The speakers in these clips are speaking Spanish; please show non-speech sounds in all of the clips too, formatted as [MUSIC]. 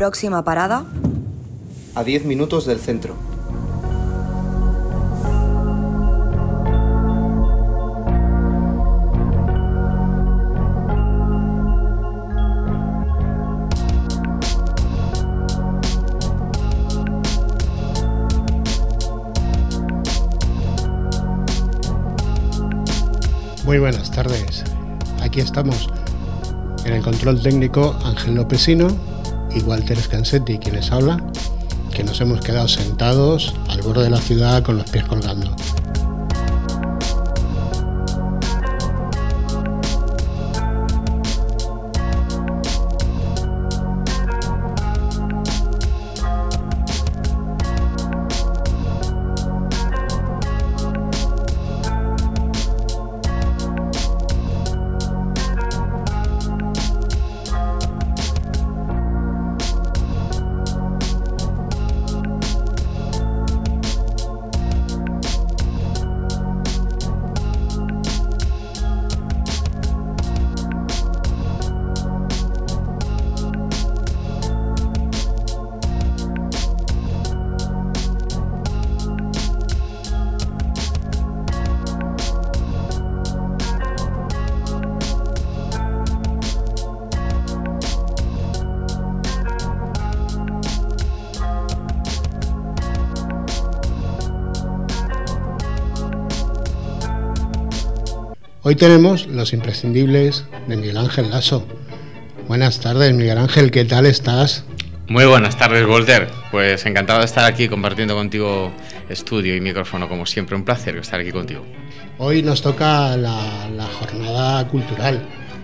Próxima parada. A 10 minutos del centro. Muy buenas tardes. Aquí estamos en el control técnico Ángel Lopesino y Walter Scansetti, quienes habla, que nos hemos quedado sentados al borde de la ciudad con los pies colgando. Hoy tenemos los imprescindibles de Miguel Ángel Lasso. Buenas tardes, Miguel Ángel, ¿qué tal estás? Muy buenas tardes, Walter. Pues encantado de estar aquí compartiendo contigo estudio y micrófono, como siempre. Un placer estar aquí contigo. Hoy nos toca la, la jornada cultural.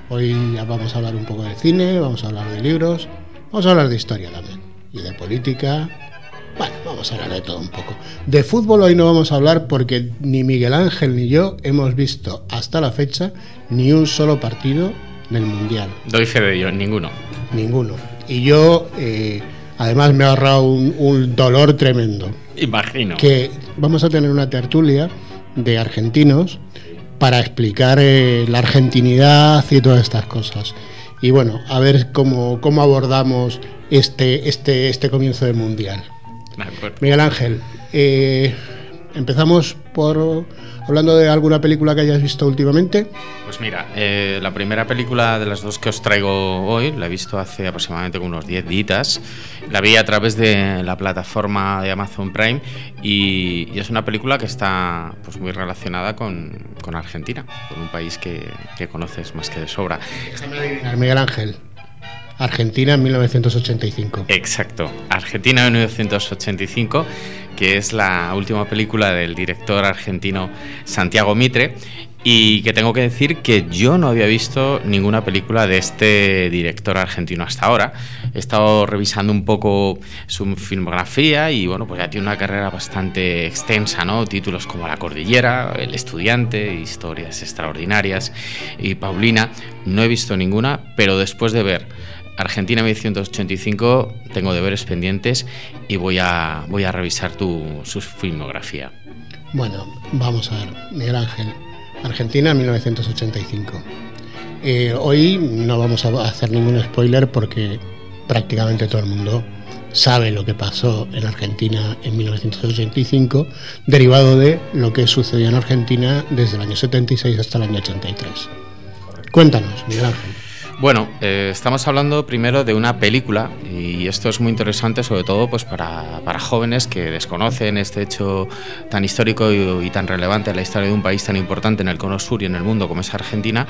Hoy vamos a hablar un poco de cine, vamos a hablar de libros, vamos a hablar de historia también, y de política, vamos a hablar de todo un poco. De fútbol hoy no vamos a hablar porque ni Miguel Ángel ni yo hemos visto hasta la fecha ni un solo partido del Mundial. Doy fe de ello, ninguno. Ninguno. Y yo, eh, además, me he ahorrado un, un, dolor tremendo. Imagino. Que vamos a tener una tertulia de argentinos para explicar eh, la argentinidad y todas estas cosas. Y bueno, a ver cómo, cómo abordamos este, este, este comienzo del Mundial. Miguel Ángel, eh, empezamos por hablando de alguna película que hayas visto últimamente. Pues mira, eh, la primera película de las dos que os traigo hoy la he visto hace aproximadamente unos 10 días. La vi a través de la plataforma de Amazon Prime y, y es una película que está pues, muy relacionada con, con Argentina, con un país que, que, conoces más que de sobra. Miguel Ángel. Argentina en 1985. Exacto, Argentina en 1985, que es la última película del director argentino Santiago Mitre y que tengo que decir que yo no había visto ninguna película de este director argentino hasta ahora. He estado revisando un poco su filmografía y bueno, pues ya tiene una carrera bastante extensa, ¿no? Títulos como La Cordillera, El Estudiante, Historias Extraordinarias y Paulina. No he visto ninguna, pero después de ver Argentina 1985 tengo deberes pendientes y voy a, voy a revisar tu, su filmografía. Bueno, vamos a ver, Miguel Ángel. Argentina 1985. Eh, hoy no vamos a hacer ningún spoiler porque prácticamente todo el mundo sabe lo que pasó en Argentina en 1985, derivado de lo que sucedió en Argentina desde el año 76 hasta el año 83. Cuéntanos, Miguel Ángel. Bueno, eh, estamos hablando primero de una película y esto es muy interesante sobre todo pues para, para jóvenes que desconocen este hecho tan histórico y, y, tan relevante en la historia de un país tan importante en el cono sur y en el mundo como es Argentina.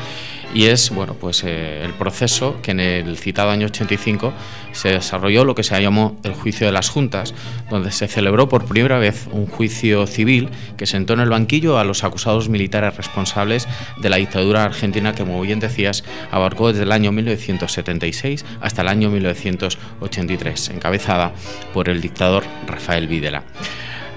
Y es bueno pues eh, el proceso que en el citado año 85 se desarrolló lo que se llamó el juicio de las juntas donde se celebró por primera vez un juicio civil que sentó en el banquillo a los acusados militares responsables de la dictadura argentina que como bien decías abarcó desde el año 1976 hasta el año 1983, encabezada por el dictador Rafael Videla.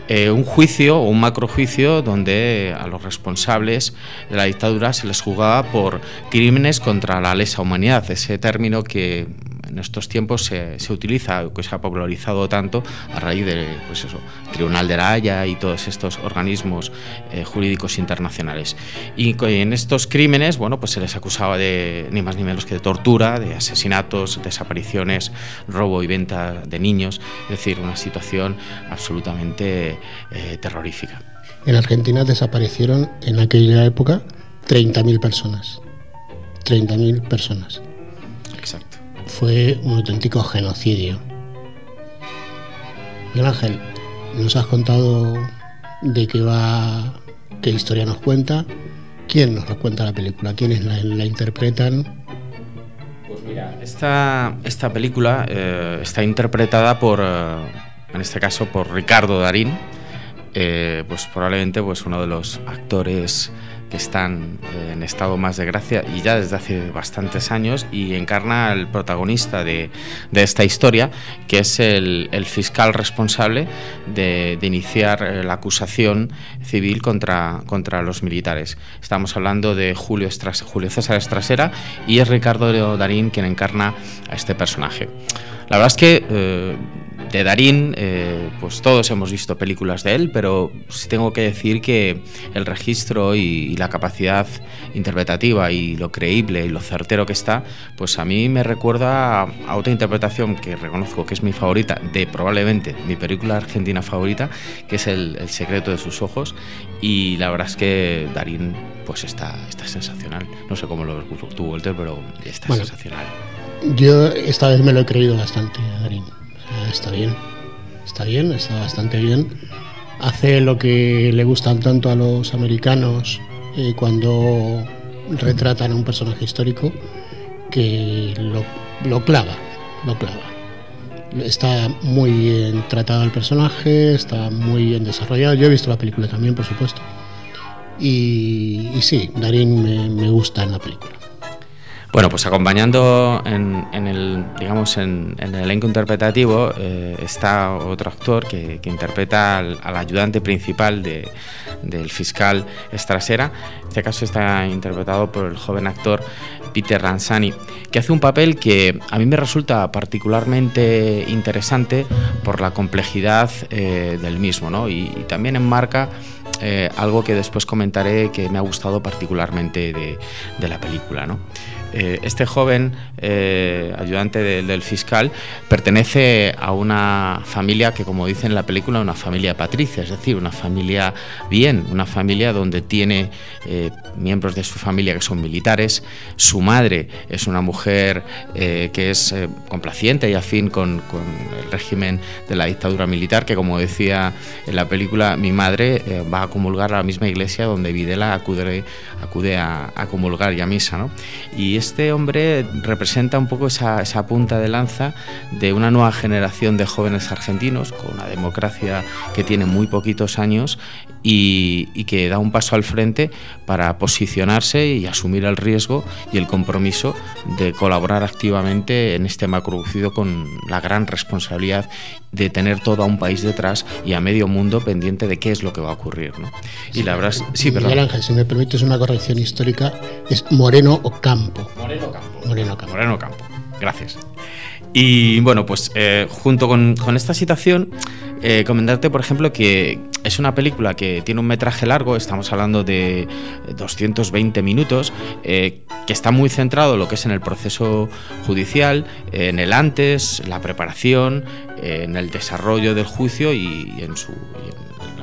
Eh, un juicio un macrojuicio donde a los responsables de la dictadura se les juzgaba por crímenes contra la lesa humanidad, ese término que en estos tiempos se, utiliza, que se ha popularizado tanto a raíz del pues eso, Tribunal de la Haya y todos estos organismos eh, jurídicos internacionales. Y en estos crímenes, bueno, pues se les acusaba de ni más ni menos que de tortura, de asesinatos, desapariciones, robo y venta de niños, es decir, una situación absolutamente eh, terrorífica. En Argentina desaparecieron en aquella época 30.000 personas. 30.000 personas. Fue un auténtico genocidio. Miguel Ángel, nos has contado de qué va, qué historia nos cuenta, quién nos lo cuenta la película, quiénes la, interpretan. Pues mira, esta, esta película eh, está interpretada por, eh, en este caso, por Ricardo Darín, eh, pues probablemente pues uno de los actores que están eh, en estado más de gracia y ya desde hace bastantes años y encarna al protagonista de, esta historia, que es el, fiscal responsable de, iniciar eh, la acusación civil contra, contra los militares. Estamos hablando de Julio, Julio César Estrasera y es Ricardo Darín quien encarna a este personaje. La verdad es que eh, de Darín, eh, pues todos hemos visto películas de él, pero tengo que decir que el registro y, la capacidad interpretativa y lo creíble y lo certero que está, pues a mí me recuerda a, otra interpretación que reconozco que es mi favorita, de probablemente mi película argentina favorita, que es El, secreto de sus ojos, y la verdad es que Darín pues está, está sensacional. No sé cómo lo ves tú, Walter, pero está sensacional. Yo esta vez me lo he creído bastante, Darín. Está bien, está bien, está bastante bien. Hace lo que le gustan tanto a los americanos eh, cuando retratan a un personaje histórico, que lo, clava, lo clava. Está muy bien tratado el personaje, está muy bien desarrollado. Yo he visto la película también, por supuesto. Y, sí, Darín me, me gusta en la película. Bueno, pues acompañando en, el, digamos, en, el elenco interpretativo eh, está otro actor que, interpreta al, ayudante principal del fiscal Estrasera. En este caso está interpretado por el joven actor Peter Ranzani, que hace un papel que a mí me resulta particularmente interesante por la complejidad eh, del mismo, ¿no? y, también enmarca eh, algo que después comentaré que me ha gustado particularmente de, de la película. ¿no? Eh, este joven eh, ayudante del fiscal pertenece a una familia que, como dice en la película, una familia patricia, es decir, una familia bien, una familia donde tiene eh, miembros de su familia que son militares, su madre es una mujer que es complaciente y afín con, régimen de la dictadura militar, que como decía en la película, mi madre va a comulgar a la misma iglesia donde Videla acude, acude a, a comulgar y a misa. ¿no? Y este hombre representa un poco esa, punta de lanza de una nueva generación de jóvenes argentinos con una democracia que tiene muy poquitos años y, que da un paso al frente para posicionarse y asumir el riesgo y el compromiso de colaborar activamente en este macrococido con la gran responsabilidad de tener todo a un país detrás y a medio mundo pendiente de qué es lo que va a ocurrir. Y la verdad, sí, perdón. Miguel Ángel, si me permites una corrección histórica, es Moreno Ocampo. Moreno Campo. Moreno Campo. Moreno Campo. Gracias. Y bueno, pues eh, junto con, esta situación, eh, comentarte, por ejemplo, que es una película que tiene un metraje largo, estamos hablando de 220 minutos, eh, que está muy centrado en lo que es en el proceso judicial, en el antes, la preparación, en el desarrollo del juicio y, en su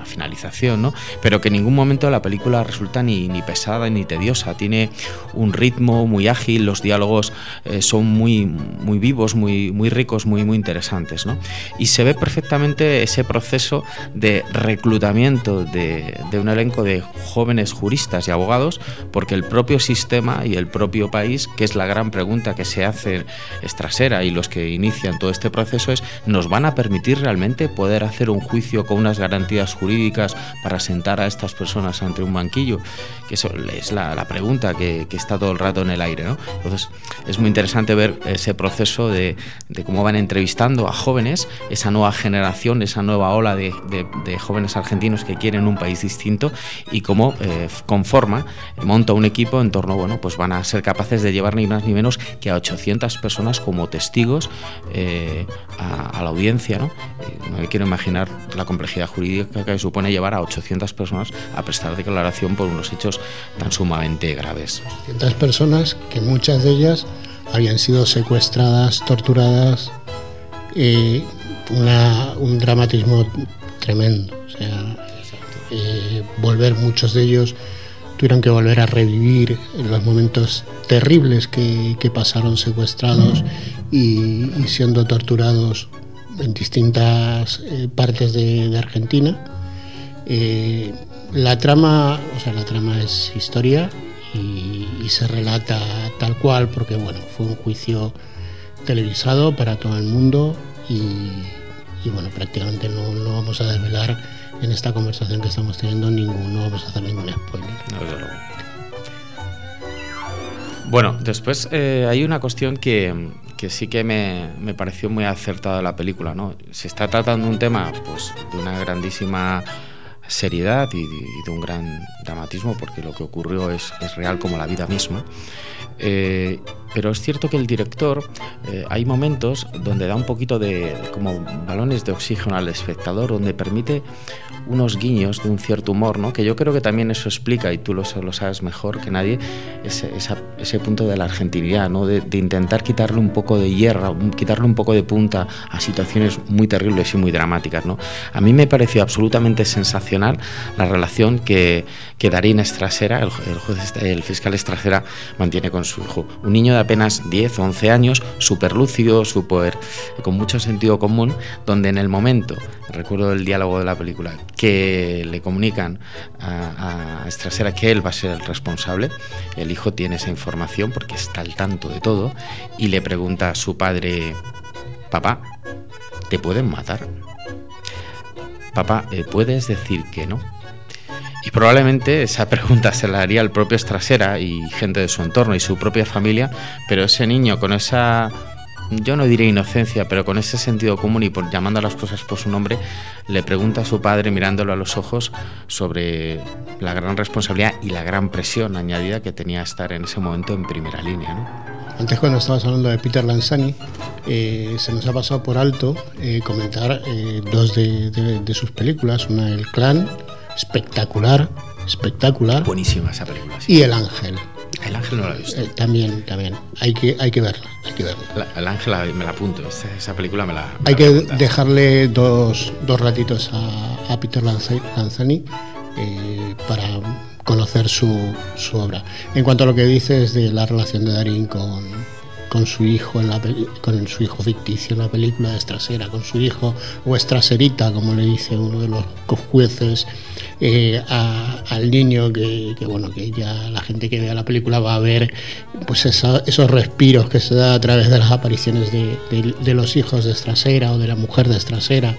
finalización, ¿no? Pero que en ningún momento la película resulta ni, ni pesada ni tediosa. Tiene un ritmo muy ágil, los diálogos eh, son muy, muy vivos, muy, muy ricos, muy, muy interesantes, ¿no? Y se ve perfectamente ese proceso de reclutamiento de, de un elenco de jóvenes juristas y abogados, porque el propio sistema y el propio país, que es la gran pregunta que se hace Estrasera y los que inician todo este proceso, es ¿nos van a permitir realmente poder hacer un juicio con unas garantías jurídicas? Jurídicas para sentar a estas personas ante un banquillo? Que eso es la, pregunta que, está todo el rato en el aire. ¿no? Entonces es muy interesante ver ese proceso de, cómo van entrevistando a jóvenes, esa nueva generación, esa nueva ola de, jóvenes argentinos que quieren un país distinto y cómo eh, conforma, monta un equipo en torno, bueno, pues van a ser capaces de llevar ni más ni menos que a 800 personas como testigos eh, a, la audiencia. ¿no? Eh, no me quiero imaginar la complejidad jurídica que supone llevar a 800 personas a prestar declaración por unos hechos tan sumamente graves. 800 personas que muchas de ellas habían sido secuestradas, torturadas, eh, un dramatismo tremendo. O sea, volver muchos de ellos tuvieron que volver a revivir los momentos terribles que, pasaron secuestrados y, siendo torturados en distintas eh, partes de, Argentina. Eh, la trama, o sea, la trama es historia y, se relata tal cual porque bueno, fue un juicio televisado para todo el mundo y, bueno, prácticamente no, vamos a desvelar en esta conversación que estamos teniendo ninguno, no vamos a hacer ningún spoiler. Bueno, después eh, hay una cuestión que, que sí que me, me, pareció muy acertada la película, ¿no? Se está tratando un tema pues, de una grandísima seriedad y de, un gran dramatismo, porque lo que ocurrió es, es real como la vida misma. Eh, pero es cierto que el director eh, hay momentos donde da un poquito de como balones de oxígeno al espectador, donde permite unos guiños de un cierto humor, ¿no? que yo creo que también eso explica, y tú lo, lo sabes mejor que nadie, ese, ese punto de la argentinidad, ¿no? de, intentar quitarle un poco de hierro, quitarle un poco de punta a situaciones muy terribles y muy dramáticas. ¿no? A mí me pareció absolutamente sensacional la relación que, que Darín Estrasera, el, juez, el fiscal Estrasera, mantiene con su hijo. Un niño de apenas 10 o 11 años, súper lúcido, súper con mucho sentido común, donde en el momento, recuerdo el diálogo de la película, que le comunican a, Estrasera que él va a ser el responsable, el hijo tiene esa información porque está al tanto de todo y le pregunta a su padre, papá, ¿te pueden matar? Papá, eh, ¿puedes decir que no? Y probablemente esa [LAUGHS] pregunta se la haría el propio Estrasera y gente de su entorno y su propia familia, pero ese niño con esa, yo no diré inocencia, pero con ese sentido común y por llamando a las cosas por su nombre, le pregunta a su padre mirándolo a los ojos sobre la gran responsabilidad y la gran presión añadida que tenía estar en ese momento en primera línea. Antes cuando estabas hablando de Peter Lanzani, eh, se nos ha pasado por alto eh, comentar eh, dos de, de, sus películas, una El Clan espectacular, espectacular. Buenísima esa película. Y El Ángel. El Ángel no la he visto. Eh, también, también. Hay que, hay que verla, hay que verla. el Ángel me la apunto, esa, película me la... hay que dejarle dos, dos ratitos a, Peter Lanzani eh, para conocer su, su, obra. En cuanto a lo que dices de la relación de Darín con, con su hijo en la con su hijo ficticio en la película de Estrasera, con su hijo o Estraserita, como le dice uno de los jueces eh, al niño que, bueno que ya la gente que vea la película va a ver pues esos respiros que se da a través de las apariciones de, de los hijos de Estrasera o de la mujer de Estrasera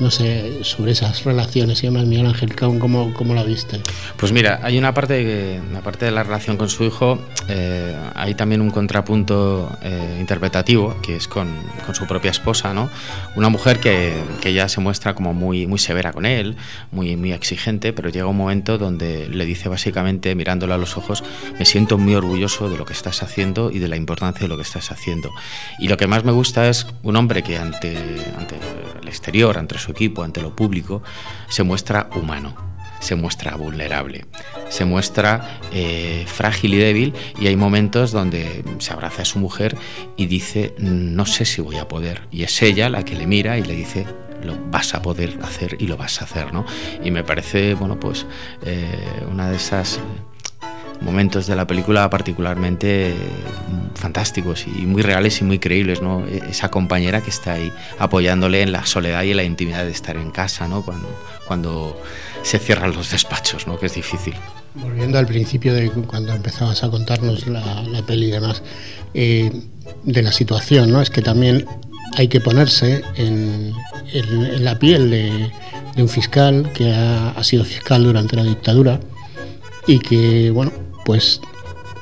no sé, sobre esas relaciones y demás, Miguel Ángel, ¿cómo, cómo la viste? Pues mira, hay una parte, una parte de la relación con su hijo, eh, hay también un contrapunto eh, interpretativo, que es con, con, su propia esposa, ¿no? Una mujer que, que, ya se muestra como muy, muy severa con él, muy, muy exigente, pero llega un momento donde le dice básicamente, mirándole a los ojos, me siento muy orgulloso de lo que estás haciendo y de la importancia de lo que estás haciendo. Y lo que más me gusta es un hombre que ante, ante el exterior, ante su equipo, ante lo público, se muestra humano, se muestra vulnerable, se muestra eh, frágil y débil y hay momentos donde se abraza a su mujer y dice, no sé si voy a poder. Y es ella la que le mira y le dice, lo vas a poder hacer y lo vas a hacer, ¿no? Y me parece, bueno, pues eh, una de esas momentos de la película particularmente mm, fantásticos y muy reales y muy creíbles, ¿no? E-, esa compañera que está ahí apoyándole en la soledad y en la intimidad de estar en casa, ¿no? Cuando, cuando se cierran los despachos, ¿no? Que es difícil. Volviendo al principio de cuando empezabas a contarnos la, peli y demás, eh, de la situación, ¿no? Es que también hay que ponerse en, en la piel de, de un fiscal que ha, ha sido fiscal durante la dictadura y que, bueno, pues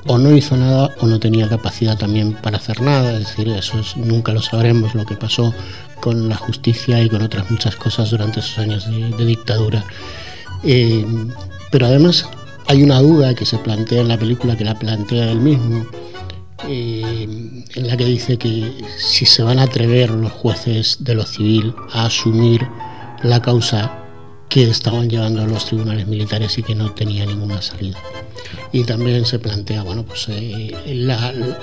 o no hizo nada o no tenía capacidad también para hacer nada, es decir, eso es, nunca lo sabremos lo que pasó con la justicia y con otras muchas cosas durante esos años de, dictadura. Eh, pero además hay una duda que se plantea en la película, que la plantea él mismo, eh, en la que dice que si se van a atrever los jueces de lo civil a asumir la causa que estaban llevando a los tribunales militares y que no tenía ninguna salida. Y también se plantea bueno, pues, eh,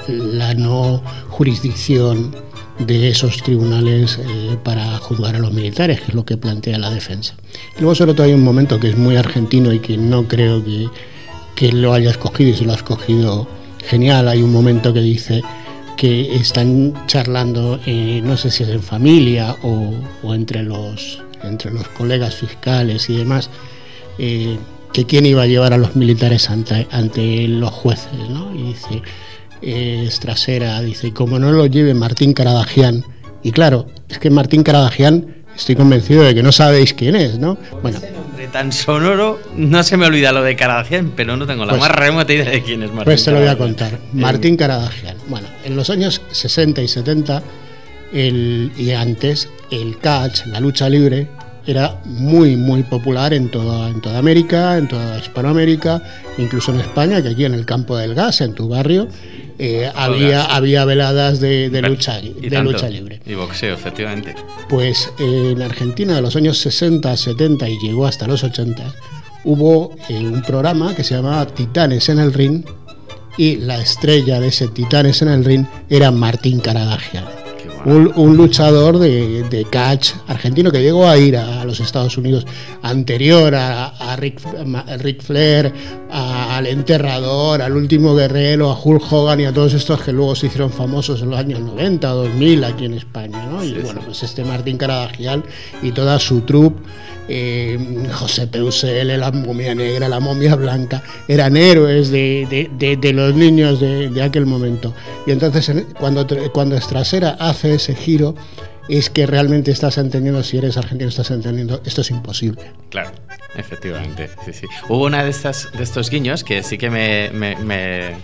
la, no jurisdicción de esos tribunales eh, para juzgar a los militares, que es lo que plantea la defensa. luego sobre todo hay un momento que es muy argentino y que no creo que, que lo haya escogido y se lo ha escogido genial. Hay un momento que dice que están charlando, eh, no sé si es en familia o, o entre los entre los colegas fiscales y demás, eh, que quién iba a llevar a los militares ante, ante los jueces, ¿no? Y dice, eh, Estrasera, dice, como no lo lleve Martín Caradagian, y claro, es que Martín Caradagian, estoy convencido de que no sabéis quién es, ¿no? Bueno. Ese nombre tan sonoro, no se me olvida lo de Caradagian, pero no tengo la pues más remota idea de quién es Martín. Pues te lo voy a contar. Martín Caradagian. Bueno, en los años 60 y 70 el, y antes el catch, la lucha libre, era muy muy popular en toda, en toda América, en toda Hispanoamérica, incluso en España, que aquí en el campo del gas, en tu barrio, eh, había, había veladas de, lucha, de lucha libre. Y boxeo, efectivamente. Pues en Argentina de los años 60, 70 y llegó hasta los 80, hubo eh, un programa que se llamaba Titanes en el Ring y la estrella de ese Titanes en el Ring era Martín Caradagian un, luchador de, catch argentino que llegó a ir a, los Estados Unidos anterior a, Rick, Flair, al enterrador, al último guerrero, a Hulk Hogan y a todos estos que luego se hicieron famosos en los años 90, 2000 aquí en España. y bueno, pues este Martín Caradagial y toda su troupe eh, José Peusel, la momia negra, la momia blanca, eran héroes de, los niños de, aquel momento. Y entonces cuando, cuando Estrasera hace ese giro, es que realmente estás entendiendo, si eres argentino, estás entendiendo, esto es imposible. Claro, efectivamente. Sí, sí. Hubo una de, estas, de estos guiños que sí que me, me,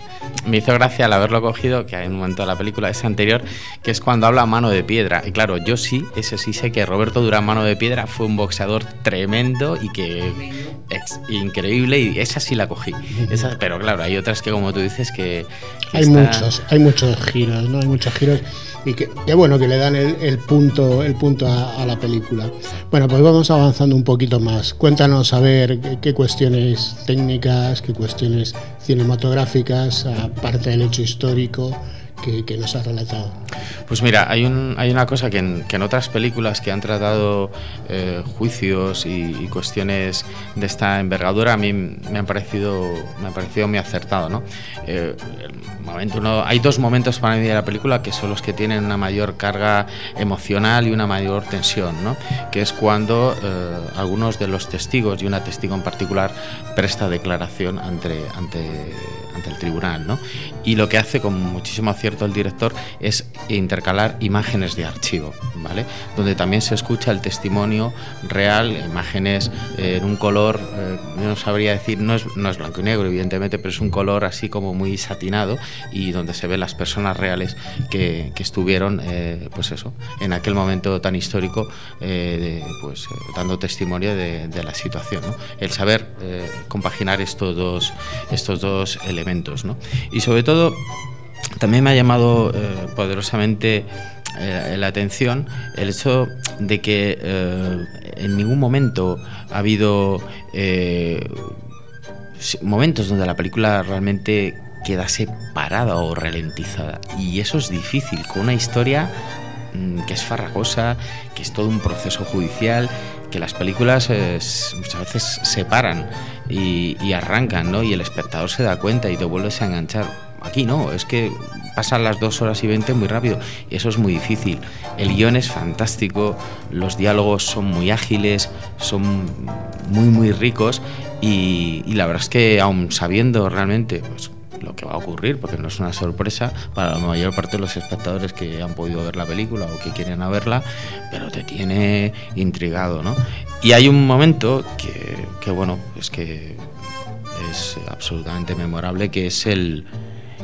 hizo gracia al haberlo cogido, que hay un momento de la película, ese anterior, que es cuando habla mano de piedra. Y claro, yo sí, ese sí sé que Roberto Durán Mano de Piedra fue un boxeador tremendo y que es increíble y esa sí la cogí. Esa, pero claro, hay otras que como tú dices que... hay muchos, hay muchos giros, ¿no? Hay muchos giros y que, bueno que le dan el, punto, el punto a, la película. Bueno, pues vamos avanzando un poquito más. Cuéntanos a ver qué, cuestiones técnicas, qué cuestiones cinematográficas, aparte del hecho histórico, que, nos has relatado. Pues mira, hay, un, hay una cosa que en, otras películas que han tratado eh, juicios y, cuestiones de esta envergadura a mí me han parecido, me ha parecido muy acertado. ¿no? Eh, momento uno, hay dos momentos para mí de la película que son los que tienen una mayor carga emocional y una mayor tensión, ¿no? que es cuando eh, algunos de los testigos y una testigo en particular presta declaración ante, ante ante el tribunal. ¿no? Y lo que hace con muchísimo acierto el director es intercalar imágenes de archivo, ¿vale? donde también se escucha el testimonio real, imágenes eh, en un color, eh, no sabría decir, no es, no es blanco y negro, evidentemente, pero es un color así como muy satinado y donde se ven las personas reales que, que estuvieron, eh, pues eso, en aquel momento tan histórico, pues dando testimonio de, la situación. El saber compaginar estos dos, estos dos elementos y sobre todo, también me ha llamado eh, poderosamente eh, la atención el hecho de que eh, en ningún momento ha habido momentos donde la película realmente quedase parada o ralentizada. Y eso es difícil, con una historia mm, que es farragosa, que es todo un proceso judicial, que las películas muchas veces se paran y, arrancan, ¿no? Y el espectador se da cuenta y te vuelves a enganchar. Aquí no, es que pasan las dos horas y veinte muy rápido y eso es muy difícil. El guion es fantástico, los diálogos son muy ágiles, son muy muy ricos y, la verdad es que aún sabiendo realmente pues, lo que va a ocurrir, porque no es una sorpresa para la mayor parte de los espectadores que han podido ver la película o que quieren verla, pero te tiene intrigado, ¿no? Y hay un momento que, que bueno, es que es absolutamente memorable, que es el,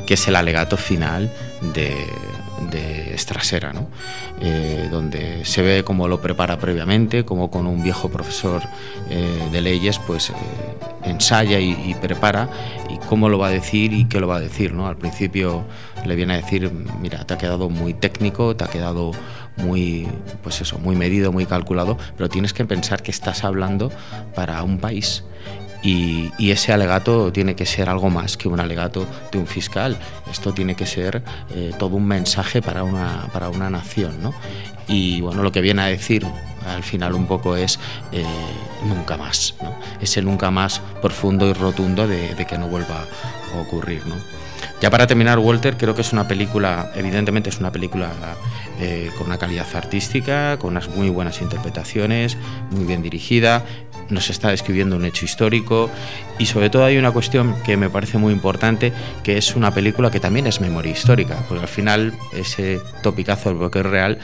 que es el alegato final de, de Estrasera, ¿no? Eh, donde se ve cómo lo prepara previamente, como con un viejo profesor eh, de leyes, pues eh, ensaya y, prepara y cómo lo va a decir y qué lo va a decir. ¿no? Al principio le viene a decir, mira, te ha quedado muy técnico, te ha quedado muy, pues eso, muy medido, muy calculado, pero tienes que pensar que estás hablando para un país y, ese alegato tiene que ser algo más que un alegato de un fiscal. Esto tiene que ser eh, todo un mensaje para una, para una nación. ¿no? Y bueno, lo que viene a decir al final un poco es eh, nunca más. ¿no? Ese nunca más profundo y rotundo de, que no vuelva a ocurrir. ¿no? Ya para terminar, Walter, creo que es una película, evidentemente es una película eh, con una calidad artística, con unas muy buenas interpretaciones, muy bien dirigida, nos está describiendo un hecho histórico y sobre todo hay una cuestión que me parece muy importante, que es una película que también es memoria histórica, porque al final ese topicazo del bloque real,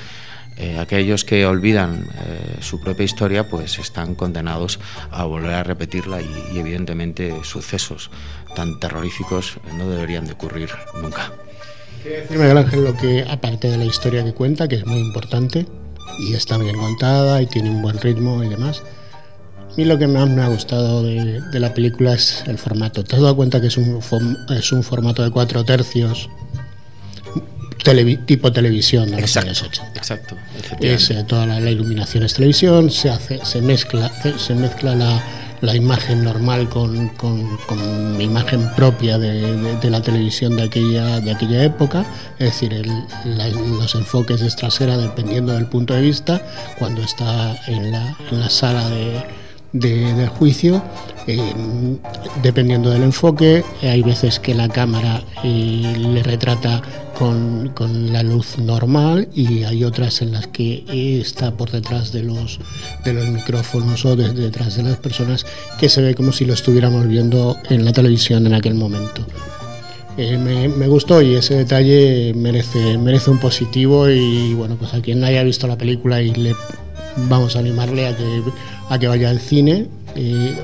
eh, aquellos que olvidan eh, su propia historia, pues están condenados a volver a repetirla y, evidentemente sucesos tan terroríficos no deberían de ocurrir nunca. Decirme, Miguel Ángel, lo que aparte de la historia que cuenta, que es muy importante y está bien contada y tiene un buen ritmo y demás, a mí lo que más me ha gustado de, la película es el formato. Te has dado cuenta que es un, es un formato de cuatro tercios, tipo televisión de los años 80. Exacto. Es, eh, toda la, iluminación es televisión, se, hace, se mezcla, se mezcla la, la imagen normal con, con, con imagen propia de, de, la televisión de aquella, de aquella época, es decir, el, los enfoques de trasera dependiendo del punto de vista, cuando está en la, en la sala de de, juicio, eh, dependiendo del enfoque. Hay veces que la cámara eh, le retrata con, la luz normal y hay otras en las que está por detrás de los, de los micrófonos o detrás de las personas que se ve como si lo estuviéramos viendo en la televisión en aquel momento. Eh, me, me, gustó y ese detalle merece, merece un positivo y bueno, pues a quien haya visto la película y le vamos a animarle a que, a que vaya al cine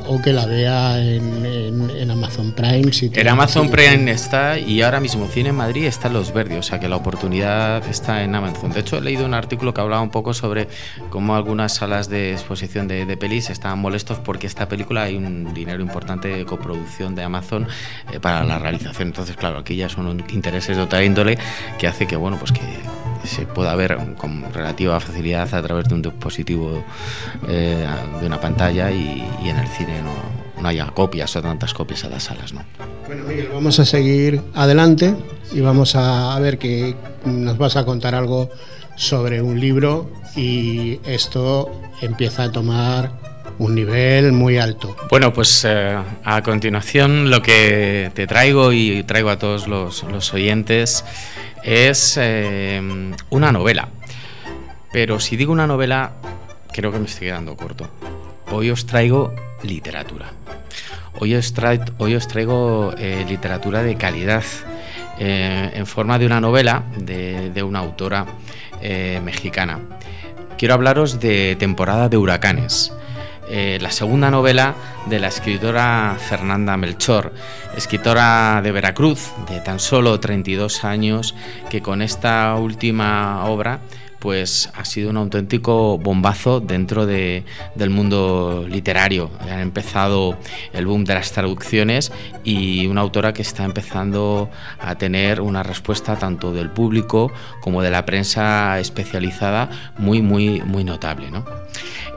o que la vea en, Amazon Prime. Si en Amazon Prime está y ahora mismo Cine en Madrid está en Los Verdes, o sea que la oportunidad está en Amazon. De hecho, he leído un artículo que hablaba un poco sobre cómo algunas salas de exposición de, de pelis estaban molestos porque esta película hay un dinero importante de coproducción de Amazon eh, para la realización. Entonces, claro, aquí ya son intereses de otra índole que hace que, bueno, pues que se pueda ver con relativa facilidad a través de un dispositivo eh, de una pantalla y, en el cine no, no, haya copias o tantas copias a las salas. ¿no? Bueno, Miguel, vamos a seguir adelante y vamos a ver que nos vas a contar algo sobre un libro y esto empieza a tomar un nivel muy alto. Bueno, pues eh, a continuación lo que te traigo y traigo a todos los, oyentes es eh, una novela. Pero si digo una novela, creo que me estoy quedando corto. Hoy os traigo literatura. Hoy os, traigo eh, literatura de calidad en forma de una novela de, una autora mexicana. Quiero hablaros de Temporada de Huracanes. La segunda novela de la escritora Fernanda Melchor, escritora de Veracruz, de tan solo 32 años, que con esta última obra pues ha sido un auténtico bombazo dentro de, del mundo literario. Han empezado el boom de las traducciones y una autora que está empezando a tener una respuesta tanto del público como de la prensa especializada muy, muy, muy notable.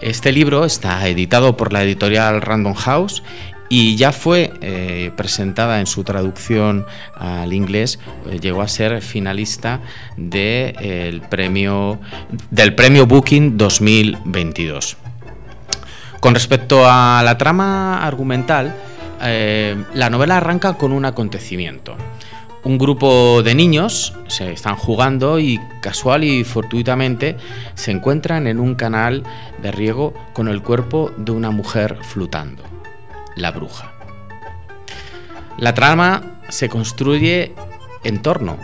Este libro está editado por la editorial Random House y ya fue eh, presentada en su traducción al inglés, eh, llegó a ser finalista de, premio, del premio Booking 2022. Con respecto a la trama argumental, eh, la novela arranca con un acontecimiento. Un grupo de niños se están jugando y casual y fortuitamente se encuentran en un canal de riego con el cuerpo de una mujer flotando la bruja. La trama se construye en torno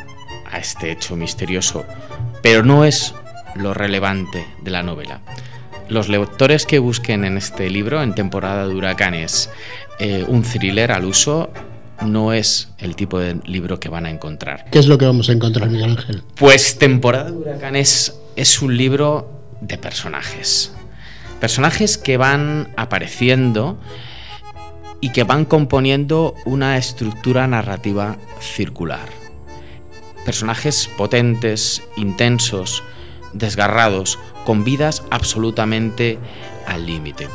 a este hecho misterioso, pero no es lo relevante de la novela. Los lectores que busquen en este libro, en temporada de huracanes, eh, un thriller al uso, no es el tipo de libro que van a encontrar. ¿Qué es lo que vamos a encontrar, Miguel Ángel? Pues temporada de huracanes es un libro de personajes. Personajes que van apareciendo y que van componiendo una estructura narrativa circular. Personajes potentes, intensos, desgarrados, con vidas absolutamente al límite.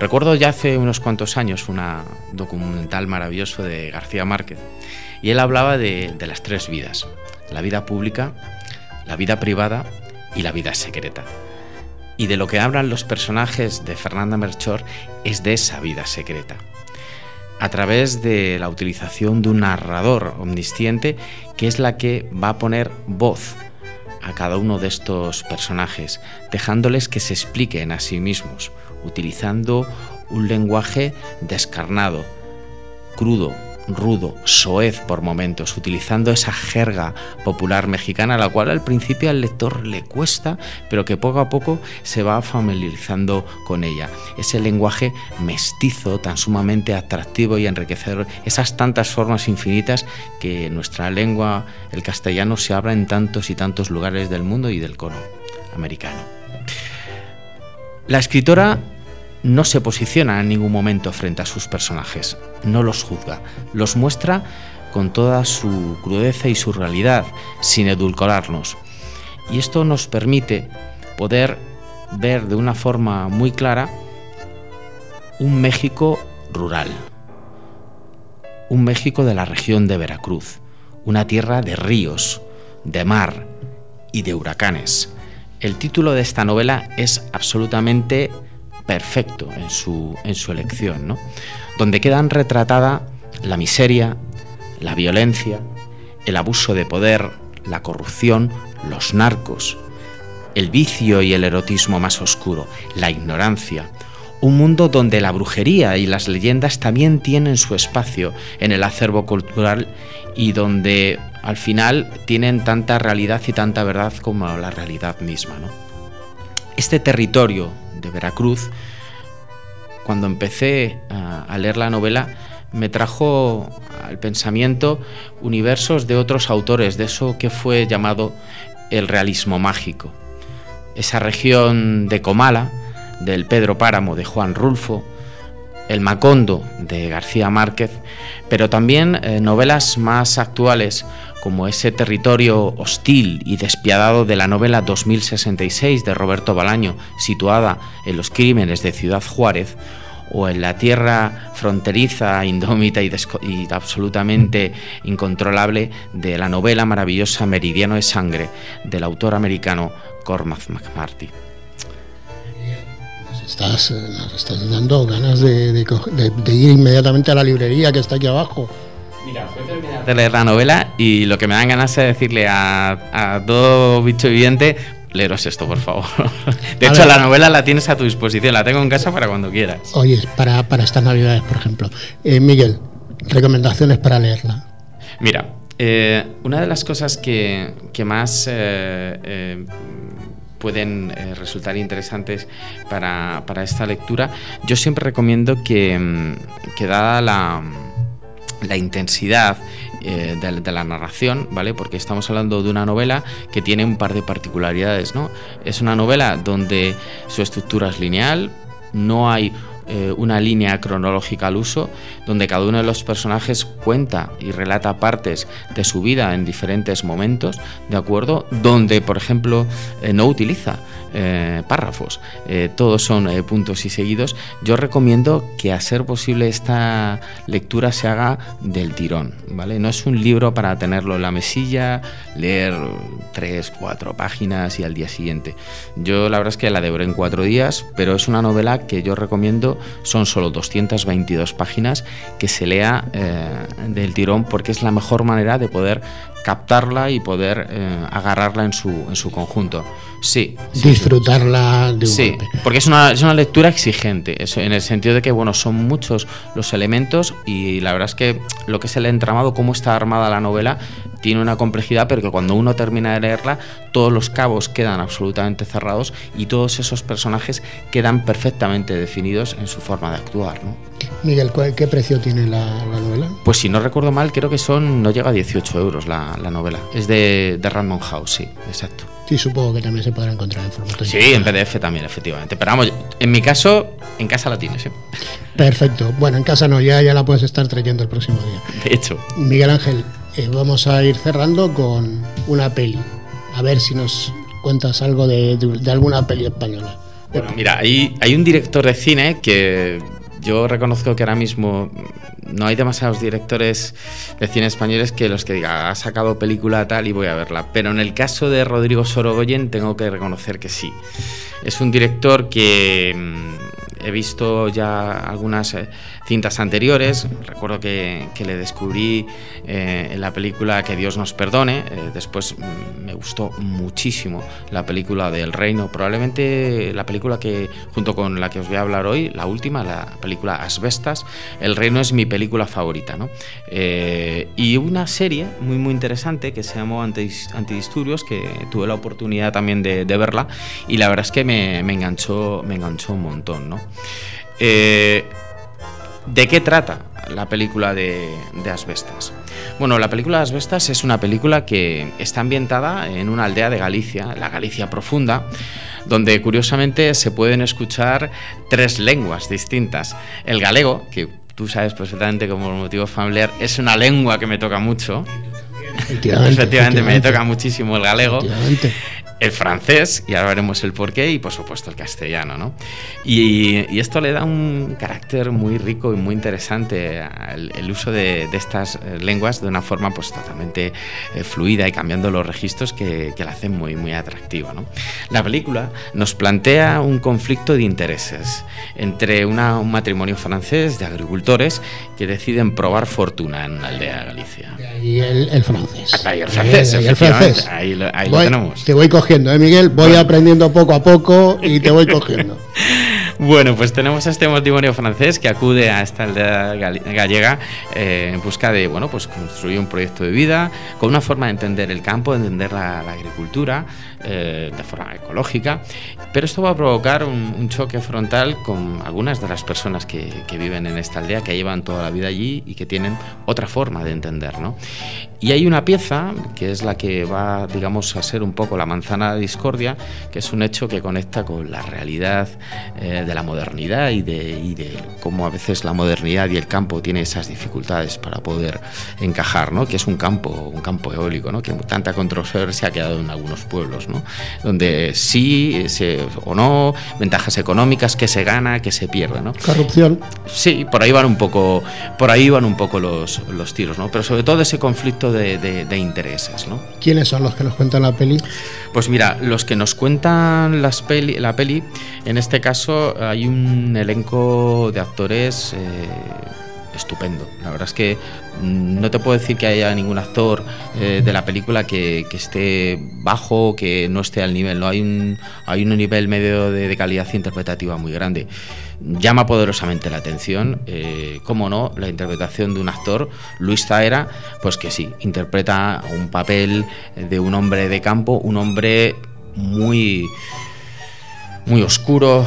Recuerdo ya hace unos cuantos años una documental maravilloso de García Márquez y él hablaba de, de las tres vidas, la vida pública, la vida privada y la vida secreta. Y de lo que hablan los personajes de Fernanda Melchor es de esa vida secreta a través de la utilización de un narrador omnisciente que es la que va a poner voz a cada uno de estos personajes, dejándoles que se expliquen a sí mismos, utilizando un lenguaje descarnado, crudo, rudo, soez por momentos, utilizando esa jerga popular mexicana, la cual al principio al lector le cuesta, pero que poco a poco se va familiarizando con ella. Ese lenguaje mestizo, tan sumamente atractivo y enriquecedor, esas tantas formas infinitas que nuestra lengua, el castellano, se habla en tantos y tantos lugares del mundo y del cono americano. La escritora no se posiciona en ningún momento frente a sus personajes, no los juzga, los muestra con toda su crudeza y su realidad, sin edulcorarnos. Y esto nos permite poder ver de una forma muy clara un México rural, un México de la región de Veracruz, una tierra de ríos, de mar y de huracanes. El título de esta novela es absolutamente perfecto en su, en su elección, ¿no? donde quedan retratada la miseria, la violencia, el abuso de poder, la corrupción, los narcos, el vicio y el erotismo más oscuro, la ignorancia, un mundo donde la brujería y las leyendas también tienen su espacio en el acervo cultural y donde al final tienen tanta realidad y tanta verdad como la realidad misma. ¿no? Este territorio de Veracruz, cuando empecé a, leer la novela, me trajo al pensamiento universos de otros autores, de eso que fue llamado el realismo mágico. Esa región de Comala, del Pedro Páramo de Juan Rulfo, el Macondo de García Márquez, pero también eh, novelas más actuales como ese territorio hostil y despiadado de la novela 2066 de Roberto Balaño, situada en los crímenes de Ciudad Juárez, o en la tierra fronteriza, indómita y, absolutamente incontrolable de la novela maravillosa Meridiano de Sangre del autor americano Cormac McMarty. Estás, nos estás dando ganas de, de ir inmediatamente a la librería que está aquí abajo. Mira, fue terminar de leer la novela y lo que me dan ganas es decirle a, a todo bicho viviente, leeros esto, por favor. [LAUGHS] De hecho, la novela la tienes a tu disposición, la tengo en casa para cuando quieras. Oye, para, para estas navidades, por ejemplo. Eh, Miguel, recomendaciones para leerla. Mira, eh, una de las cosas que, que más eh, eh pueden eh, resultar interesantes para, para, esta lectura, yo siempre recomiendo que, mm, que dada la la intensidad eh, de, la narración, ¿vale? Porque estamos hablando de una novela que tiene un par de particularidades, ¿no? Es una novela donde su estructura es lineal, no hay eh, una línea cronológica al uso, donde cada uno de los personajes cuenta y relata partes de su vida en diferentes momentos, ¿de acuerdo? Donde, por ejemplo, eh, no utiliza eh, párrafos, eh, todos son eh, puntos y seguidos. Yo recomiendo que a ser posible esta lectura se haga del tirón, ¿vale? No es un libro para tenerlo en la mesilla, leer tres, cuatro páginas y al día siguiente. Yo la verdad es que la devoré en cuatro días, pero es una novela que yo recomiendo, son solo 222 páginas, que se lea del tirón porque es la mejor manera de poder captarla y poder eh, agarrarla en su, en su conjunto. Sí. Disfrutarla de un Sí, porque es una, es una lectura exigente, en el sentido de que, bueno, son muchos los elementos y la verdad es que lo que es el entramado, cómo está armada la novela, tiene una complejidad, pero que cuando uno termina de leerla, todos los cabos quedan absolutamente cerrados y todos esos personajes quedan perfectamente definidos en su forma de actuar. ¿no? Miguel, ¿qué precio tiene la, novela? Pues si no recuerdo mal, creo que son no llega a 18 euros la, novela. Es de, de Random House, sí, exacto. Sí, supongo que también se podrá encontrar en formato Sí, en PDF también, efectivamente. Pero vamos, en mi caso, en casa la tienes. ¿eh? Perfecto. Bueno, en casa no, ya, ya la puedes estar trayendo el próximo día. [LAUGHS] De hecho. Miguel Ángel, eh, vamos a ir cerrando con una peli. A ver si nos cuentas algo de, alguna peli española. Bueno, mira, hay, hay un director de cine que yo reconozco que ahora mismo no hay demasiados directores de cine españoles que los que diga ha sacado película tal y voy a verla. Pero en el caso de Rodrigo Sorogoyen tengo que reconocer que sí. Es un director que mm, he visto ya algunas eh, cintas anteriores. Recuerdo que, le descubrí eh, en la película Que Dios nos perdone. Eh, después mm, me gustó muchísimo la película del Reino. Probablemente la película que, junto con la que os voy a hablar hoy, la última, la película Asbestas, El Reino es mi película favorita. ¿no? Eh, y una serie muy, muy interesante que se llamó Antidisturbios, que tuve la oportunidad también de, verla y la verdad es que me, enganchó, me enganchó un montón. ¿no? ¿De qué trata la película de, Asbestas? Bueno, la película de Asbestas es una película que está ambientada en una aldea de Galicia, la Galicia profunda, donde curiosamente se pueden escuchar tres lenguas distintas. El galego, que tú sabes perfectamente como motivo familiar, es una lengua que me toca mucho. Efectivamente, [LAUGHS] me toca muchísimo el galego el francés, y ahora veremos el porqué, y por supuesto el castellano. ¿no? Y, esto le da un carácter muy rico y muy interesante al el uso de, estas eh, lenguas de una forma pues, totalmente eh, fluida y cambiando los registros que, que la hacen muy, muy atractiva. ¿no? La película nos plantea un conflicto de intereses entre una, un matrimonio francés de agricultores que deciden probar fortuna en una aldea de Galicia. Y el, francés. Ahí el francés, ahí, el francés. Ahí, lo, tenemos. Te voy cogiendo ¿eh, Miguel? Voy aprendiendo poco a poco y te voy cogiendo. [LAUGHS] Bueno, pues tenemos este matrimonio francés que acude a esta aldea gallega eh, en busca de, bueno, pues construir un proyecto de vida con una forma de entender el campo, de entender la, agricultura eh, de forma ecológica. Pero esto va a provocar un, choque frontal con algunas de las personas que, que, viven en esta aldea, que llevan toda la vida allí y que tienen otra forma de entender, ¿no? Y hay una pieza que es la que va, digamos, a ser un poco la manzana de discordia, que es un hecho que conecta con la realidad eh, de la modernidad y de, cómo a veces la modernidad y el campo tiene esas dificultades para poder encajar, ¿no? Que es un campo, un campo eólico, ¿no? Que tanta controversia ha quedado en algunos pueblos, ¿no? Donde sí o no, ventajas económicas, que se gana, que se pierde, ¿no? Corrupción. Sí, por ahí van un poco, por ahí van un poco los, los tiros, ¿no? Pero sobre todo ese conflicto de, intereses. ¿no? ¿Quiénes son los que nos cuentan la peli? Pues mira, los que nos cuentan las peli, la peli, en este caso hay un elenco de actores... Eh, estupendo. La verdad es que mm, no te puedo decir que haya ningún actor eh, de la película que, esté bajo, que no esté al nivel. No hay un, hay un nivel medio de calidad interpretativa muy grande llama poderosamente la atención, eh, cómo no, la interpretación de un actor, Luis Zaera, pues que sí, interpreta un papel de un hombre de campo, un hombre muy, muy oscuro,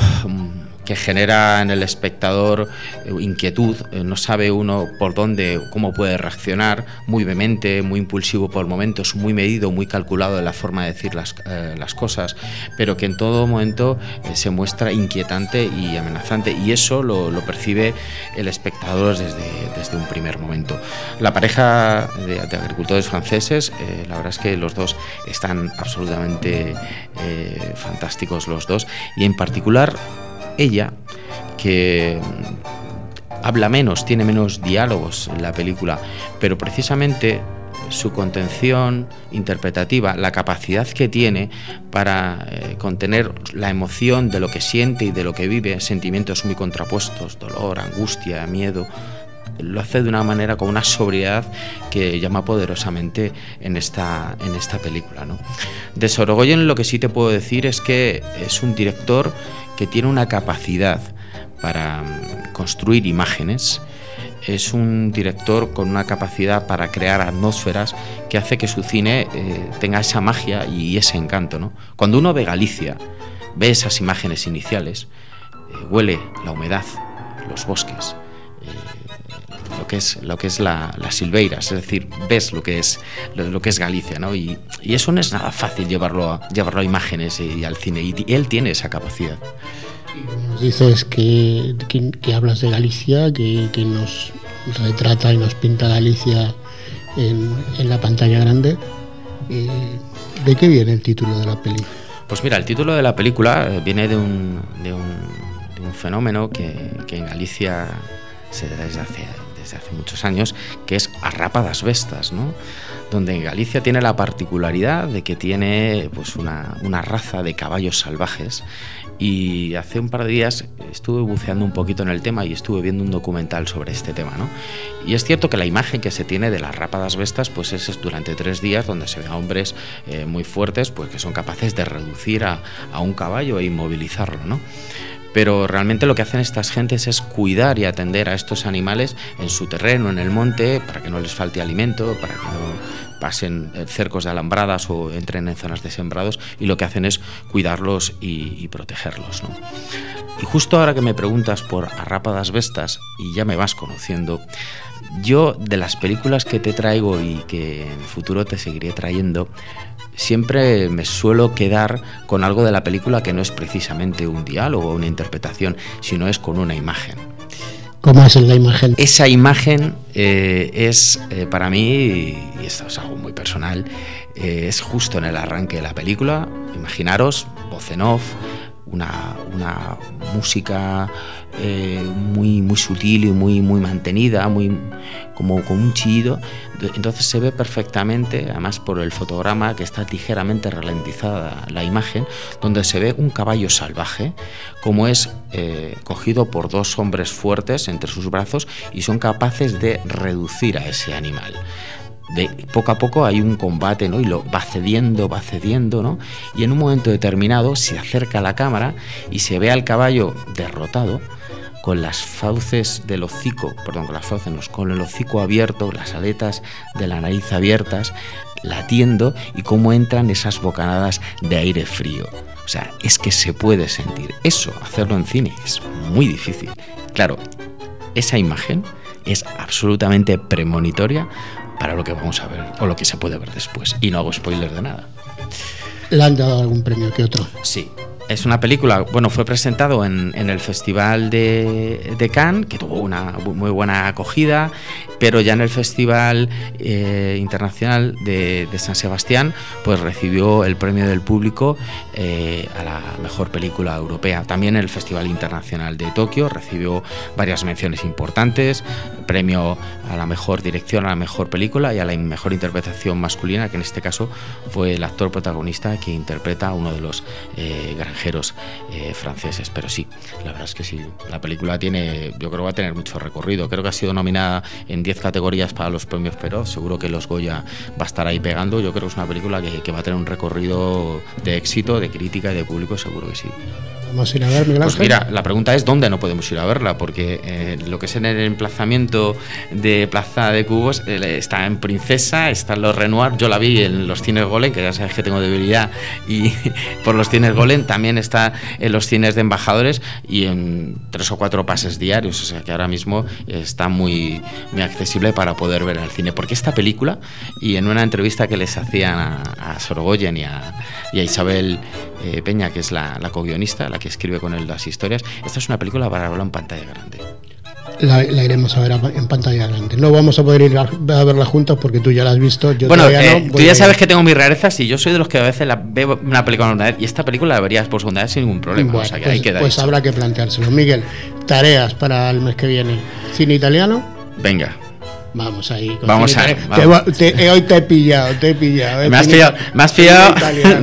que genera en el espectador eh, inquietud, eh, no sabe uno por dónde, cómo puede reaccionar, muy vehemente, muy impulsivo por momentos, muy medido, muy calculado en la forma de decir las, eh, cosas, pero que en todo momento se muestra inquietante y amenazante y eso lo, percibe el espectador desde, desde, un primer momento. La pareja de, agricultores franceses, la verdad es que los dos están absolutamente fantásticos los dos y en particular ella, que mm, habla menos, tiene menos diálogos en la película, pero precisamente su contención interpretativa, la capacidad que tiene para eh, contener la emoción de lo que siente y de lo que vive, sentimientos muy contrapuestos, dolor, angustia, miedo, lo hace de una manera con una sobriedad que llama poderosamente en esta, en esta película. ¿no? De Sorogoyen lo que sí te puedo decir es que es un director que tiene una capacidad para mm, construir imágenes es un director con una capacidad para crear atmósferas que hace que su cine eh, tenga esa magia y ese encanto. ¿no? Cuando uno ve Galicia, ve esas imágenes iniciales, eh, huele la humedad, los bosques, lo que es, lo que es la, las silveiras, es decir, ves lo que es, lo, que es Galicia, ¿no? Y, eso no es nada fácil llevarlo a, llevarlo a imágenes y, al cine, y, él tiene esa capacidad. Nos dices que, que, hablas de Galicia, que, que, nos retrata y nos pinta Galicia en, en la pantalla grande. Eh, ¿De qué viene el título de la película? Pues mira, el título de la película eh, viene de un, de un, fenómeno que, en Galicia se da desde hace, desde hace muchos años, que es arrapadas vestas, ¿no? donde Galicia tiene la particularidad de que tiene pues, una, una raza de caballos salvajes y hace un par de días estuve buceando un poquito en el tema y estuve viendo un documental sobre este tema, ¿no? Y es cierto que la imagen que se tiene de las rápadas bestas, pues es durante tres días donde se ven a hombres eh, muy fuertes, pues que son capaces de reducir a, a un caballo e inmovilizarlo, ¿no? Pero realmente lo que hacen estas gentes es cuidar y atender a estos animales en su terreno, en el monte, para que no les falte alimento, para que no pasen eh, cercos de alambradas o entren en zonas de sembrados y lo que hacen es cuidarlos y, protegerlos. Y justo ahora que me preguntas por Arrápadas Vestas y ya me vas conociendo, yo de las películas que te traigo y que en el futuro te seguiré trayendo, siempre me suelo quedar con algo de la película que no es precisamente un diálogo o una interpretación, sino es con una imagen. ¿Cómo es la imagen? Esa imagen eh, es eh, para mí, y esto es algo muy personal, eh, es justo en el arranque de la película. Imaginaros, voz en off, una, una música eh, muy, muy sutil y muy, muy mantenida, muy, como con un chillido. Entonces se ve perfectamente, además por el fotograma que está ligeramente ralentizada la imagen, donde se ve un caballo salvaje, como es eh, cogido por dos hombres fuertes entre sus brazos y son capaces de reducir a ese animal de poco a poco hay un combate, ¿no? Y lo va cediendo, va cediendo, ¿no? Y en un momento determinado se acerca a la cámara y se ve al caballo derrotado con las fauces del hocico, perdón, con las fauces, con el hocico abierto, las aletas de la nariz abiertas, latiendo y cómo entran esas bocanadas de aire frío. O sea, es que se puede sentir. Eso, hacerlo en cine, es muy difícil. Claro, esa imagen es absolutamente premonitoria para lo que vamos a ver o lo que se puede ver después. Y no hago spoiler de nada. ¿Le han dado algún premio que otro? Sí, es una película, bueno, fue presentado en, el Festival de, Cannes, que tuvo una muy buena acogida, pero ya en el Festival eh, Internacional de, San Sebastián, pues recibió el premio del público eh, a la mejor película europea. También en el Festival Internacional de Tokio recibió varias menciones importantes, premio a la mejor dirección, a la mejor película y a la mejor interpretación masculina, que en este caso fue el actor protagonista que interpreta a uno de los eh, eh, franceses. Pero sí, la verdad es que sí, la película tiene, yo creo que va a tener mucho recorrido. Creo que ha sido nominada en 10 categorías para los premios Pero seguro que los Goya va a estar ahí pegando. Yo creo que es una película que va a tener un recorrido de éxito, de crítica y de público, seguro que sí. ¿Vamos a ir a ver, Miguel Pues mira, la pregunta es dónde no podemos ir a verla, porque eh, lo que es en el emplazamiento de Plaza de Cubos eh, está en Princesa, está en los Renoir, yo la vi en los cines Golem, que ya sabes que tengo debilidad, y [LAUGHS] por los cines Golem también está en los cines de embajadores y en tres o cuatro pases diarios, o sea que ahora mismo está muy, muy accesible para poder ver el cine, porque esta película, y en una entrevista que les hacían a, a a, y a Isabel eh, Peña, que es la, la co-guionista, la que escribe con él las historias. Esta es una película para verla en pantalla grande. La, iremos a ver en pantalla grande. No vamos a poder ir a, verla juntos porque tú ya la has visto. Yo bueno, eh, tú ya sabes que tengo mis rarezas y yo soy de los que a veces la veo una película una vez y esta película la verías por segunda vez sin ningún problema. pues, pues habrá que planteárselo. Miguel, tareas para el mes que viene. ¿Cine italiano? Venga. Vamos ahí. con Vamos italiano. vamos. Te- te- hoy te he pillado, te he pillado. eh, Me has cine pillado, me has pillado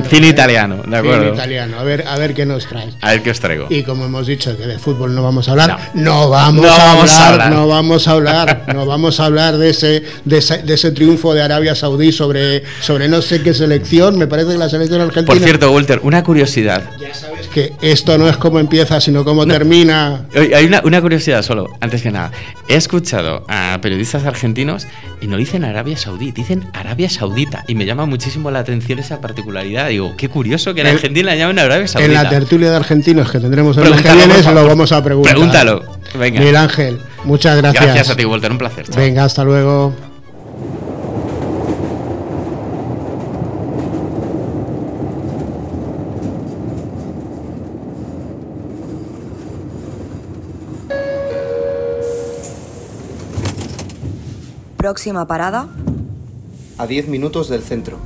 cine [LAUGHS] eh. italiano, de acuerdo. Cine italiano. A ver, a ver qué nos traes. A ver qué os traigo. Y como hemos dicho que de fútbol no vamos a hablar, No. no, vamos, No a, vamos a hablar. no vamos a hablar, [LAUGHS] no vamos a hablar de ese, de ese, de ese triunfo de Arabia Saudí sobre, sobre no sé qué selección, me parece que la selección argentina. Por cierto, Walter, una curiosidad. ya sabes que esto no es como empieza, sino como termina. Hay una, una curiosidad solo, antes que nada. He escuchado a periodistas argentinos y no dicen Arabia Saudí, dicen Arabia Saudita. Y me llama muchísimo la atención esa particularidad. Digo, qué curioso que en En- Argentina la llamen Arabia Saudita. En la tertulia de argentinos que tendremos el mes que viene, lo vamos a preguntar. Pregúntalo. Venga. Miguel Ángel, muchas gracias. Gracias a ti, Walter, un placer. Chao. Venga, hasta luego. Próxima parada, A 10 minutos del centro.